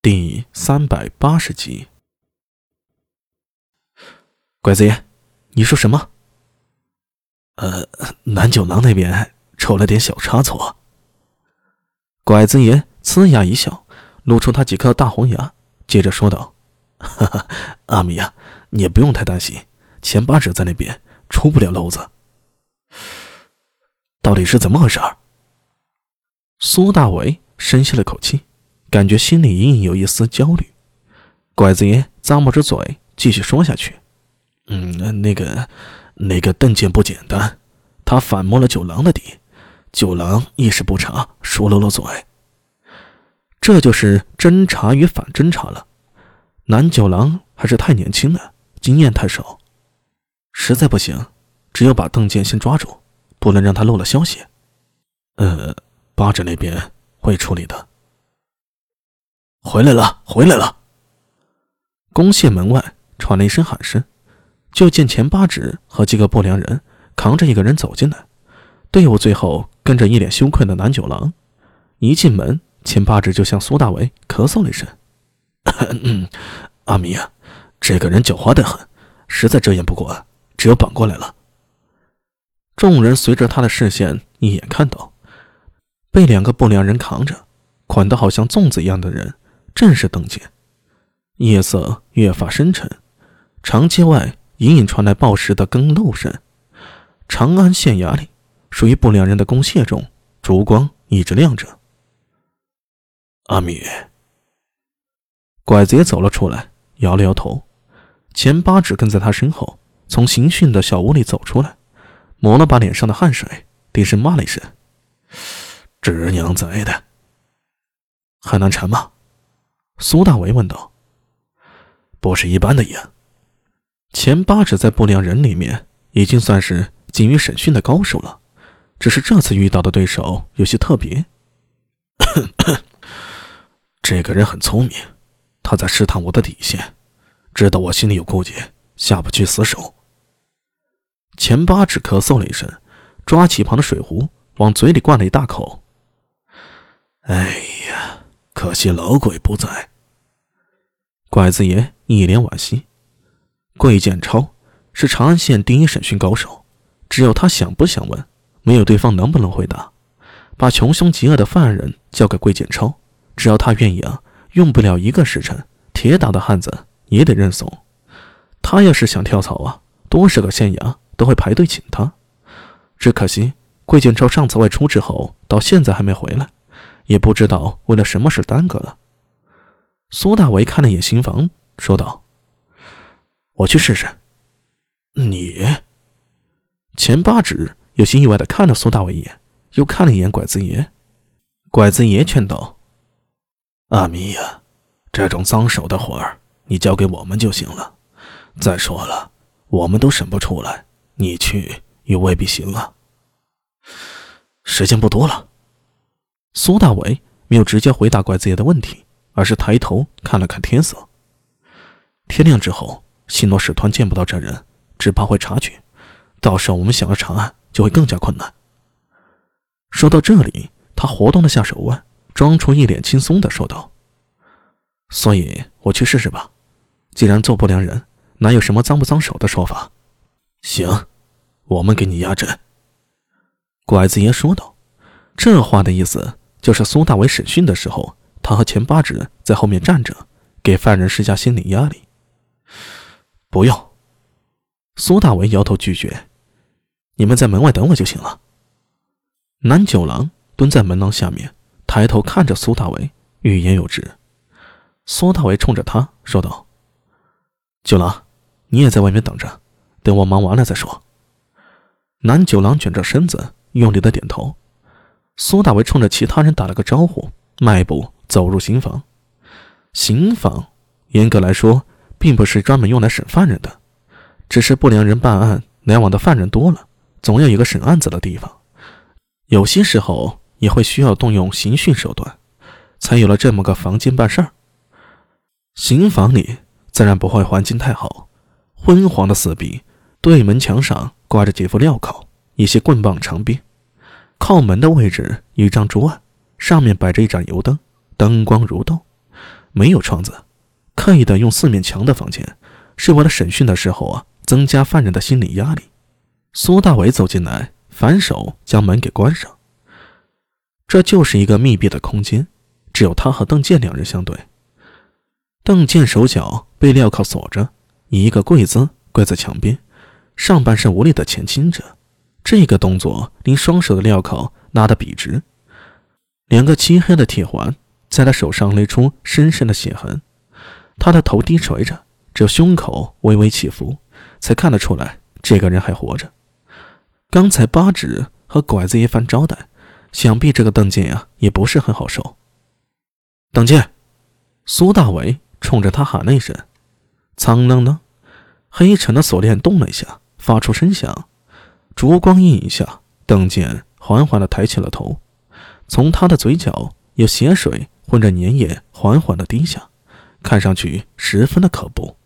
第三百八十集，拐子爷，你说什么？呃，南九郎那边出了点小差错。拐子爷呲牙一笑，露出他几颗大红牙，接着说道：“哈哈，阿米呀，你也不用太担心，前八指在那边出不了篓子。到底是怎么回事？”苏大伟深吸了口气。感觉心里隐隐有一丝焦虑，拐子爷咂摸着嘴，继续说下去：“嗯，那个，那个邓健不简单，他反摸了九郎的底，九郎一时不察，说漏了嘴。这就是侦查与反侦查了。南九郎还是太年轻了，经验太少，实在不行，只有把邓健先抓住，不能让他漏了消息。呃，八指那边会处理的。”回来了，回来了！公廨门外传来一声喊声，就见钱八指和几个不良人扛着一个人走进来，队伍最后跟着一脸羞愧的南九郎。一进门，钱八指就向苏大为咳嗽了一声：“阿弥啊，这个人狡猾的很，实在遮掩不过，只有绑过来了。”众人随着他的视线一眼看到，被两个不良人扛着，捆得好像粽子一样的人。正是邓健。夜色越发深沉，长街外隐隐传来报时的更漏声。长安县衙里，属于不良人的公廨中，烛光一直亮着。阿米，拐子也走了出来，摇了摇头。钱八指跟在他身后，从刑讯的小屋里走出来，抹了把脸上的汗水，低声骂了一声：“侄娘在的，还难缠吗？”苏大为问道：“不是一般的严。钱八指在不良人里面已经算是精于审讯的高手了，只是这次遇到的对手有些特别。这个人很聪明，他在试探我的底线，知道我心里有顾忌，下不去死手。”钱八指咳嗽了一声，抓起旁的水壶往嘴里灌了一大口。哎！可惜老鬼不在。拐子爷一脸惋惜。桂建超是长安县第一审讯高手，只有他想不想问，没有对方能不能回答。把穷凶极恶的犯人交给桂建超，只要他愿意啊，用不了一个时辰，铁打的汉子也得认怂。他要是想跳槽啊，多少个县衙都会排队请他。只可惜桂建超上次外出之后，到现在还没回来。也不知道为了什么事耽搁了。苏大为看了眼新房，说道：“我去试试。”你？钱八指有些意外的看了苏大为一眼，又看了一眼拐子爷。拐子爷劝道：“阿弥呀，这种脏手的活儿，你交给我们就行了。再说了，我们都审不出来，你去也未必行啊。时间不多了。”苏大伟没有直接回答拐子爷的问题，而是抬头看了看天色。天亮之后，西诺使团见不到这人，只怕会察觉，到时候我们想要查案就会更加困难。说到这里，他活动了下手腕，装出一脸轻松的说道：“所以我去试试吧。既然做不良人，哪有什么脏不脏手的说法？”行，我们给你压阵。”拐子爷说道。这话的意思。就是苏大伟审讯的时候，他和钱八指在后面站着，给犯人施加心理压力。不用，苏大伟摇头拒绝。你们在门外等我就行了。南九郎蹲在门廊下面，抬头看着苏大伟，欲言又止。苏大伟冲着他说道：“九郎，你也在外面等着，等我忙完了再说。”南九郎卷着身子，用力的点头。苏大为冲着其他人打了个招呼，迈步走入刑房。刑房严格来说并不是专门用来审犯人的，只是不良人办案来往的犯人多了，总要有个审案子的地方。有些时候也会需要动用刑讯手段，才有了这么个房间办事儿。刑房里自然不会环境太好，昏黄的四壁，对门墙上挂着几副镣铐，一些棍棒长鞭。靠门的位置，一张桌案，上面摆着一盏油灯，灯光如豆。没有窗子，刻意的用四面墙的房间，是为了审讯的时候啊，增加犯人的心理压力。苏大伟走进来，反手将门给关上。这就是一个密闭的空间，只有他和邓健两人相对。邓健手脚被镣铐锁着，一个跪姿跪在墙边，上半身无力的前倾着。这个动作令双手的镣铐拉得笔直，两个漆黑的铁环在他手上勒出深深的血痕。他的头低垂着，只有胸口微微起伏，才看得出来这个人还活着。刚才八指和拐子一番招待，想必这个邓健呀也不是很好受。邓健，苏大伟冲着他喊了一声：“苍啷啷！”黑沉的锁链动了一下，发出声响。烛光映影下，邓健缓缓地抬起了头，从他的嘴角有血水混着粘液缓缓地滴下，看上去十分的可怖。